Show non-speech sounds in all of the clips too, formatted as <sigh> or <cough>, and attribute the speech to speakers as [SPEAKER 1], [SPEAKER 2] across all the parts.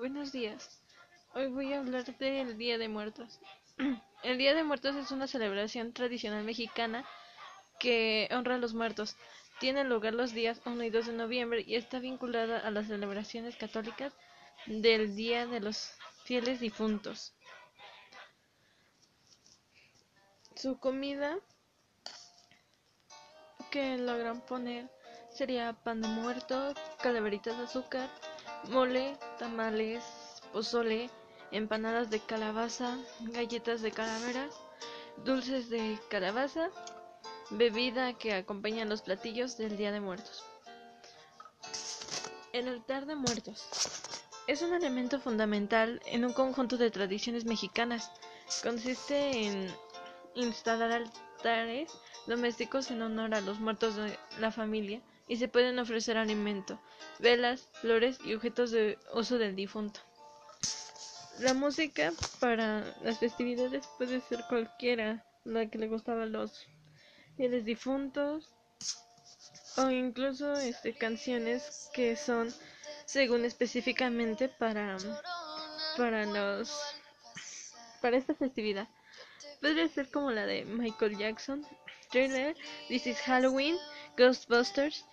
[SPEAKER 1] Buenos días. Hoy voy a hablar del Día de Muertos. <clears throat> El Día de Muertos es una celebración tradicional mexicana que honra a los muertos. Tiene lugar los días 1 y 2 de noviembre y está vinculada a las celebraciones católicas del Día de los Fieles Difuntos. Su comida que logran poner sería pan de muerto, calaveritas de azúcar, mole, tamales, pozole, empanadas de calabaza, galletas de calaveras, dulces de calabaza, bebida que acompaña los platillos del Día de Muertos. El altar de muertos es un elemento fundamental en un conjunto de tradiciones mexicanas. Consiste en instalar altares domésticos en honor a los muertos de la familia y se pueden ofrecer alimento, velas, flores y objetos de uso del difunto. La música para las festividades puede ser cualquiera, la que le gustaba a los fieles difuntos o incluso este, canciones que son según específicamente para para los para esta festividad. Podría ser como la de Michael Jackson, Thriller, This is Halloween, Ghostbusters,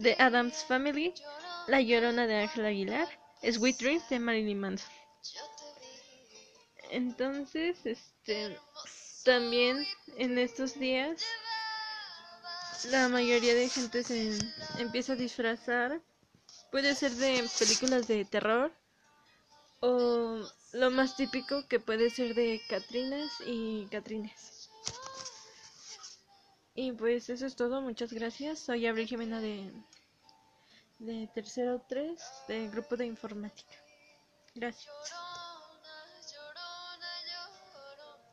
[SPEAKER 1] The Adams Family, La Llorona de Ángel Aguilar, Sweet Dreams de Marilyn Manson. Entonces, este, también en estos días la mayoría de gente se empieza a disfrazar. Puede ser de películas de terror o lo más típico que puede ser de Catrinas y Catrines. Y pues eso es todo, muchas gracias. Soy Abril Jimena de, de Tercero 3 del grupo de informática. Gracias.